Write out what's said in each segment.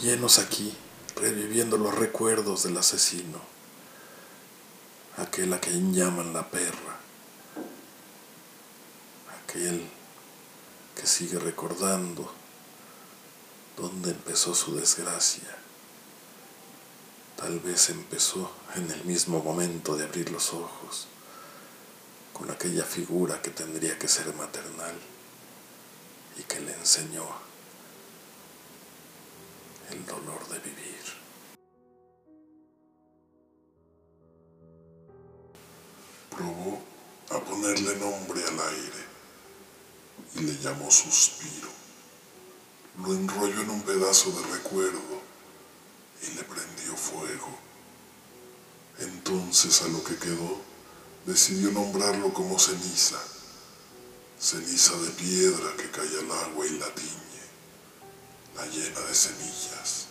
llenos aquí, reviviendo los recuerdos del asesino, aquel a quien llaman la perra, aquel que sigue recordando dónde empezó su desgracia. Tal vez empezó en el mismo momento de abrir los ojos, con aquella figura que tendría que ser maternal y que le enseñó dolor de vivir. Probó a ponerle nombre al aire y le llamó suspiro. Lo enrolló en un pedazo de recuerdo y le prendió fuego. Entonces a lo que quedó decidió nombrarlo como ceniza, ceniza de piedra que cae al agua y la tiñe, la llena de semillas.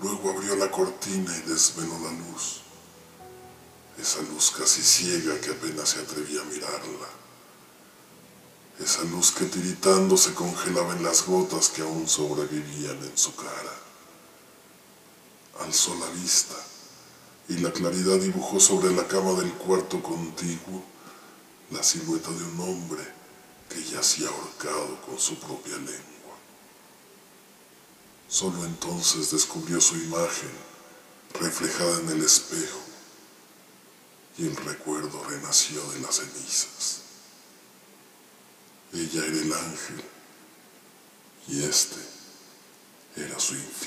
Luego abrió la cortina y desveló la luz, esa luz casi ciega que apenas se atrevía a mirarla, esa luz que tiritando se congelaba en las gotas que aún sobrevivían en su cara. Alzó la vista y la claridad dibujó sobre la cama del cuarto contiguo la silueta de un hombre que yacía ahorcado con su propia lengua. Solo entonces descubrió su imagen reflejada en el espejo y el recuerdo renació de las cenizas. Ella era el ángel y este era su infierno.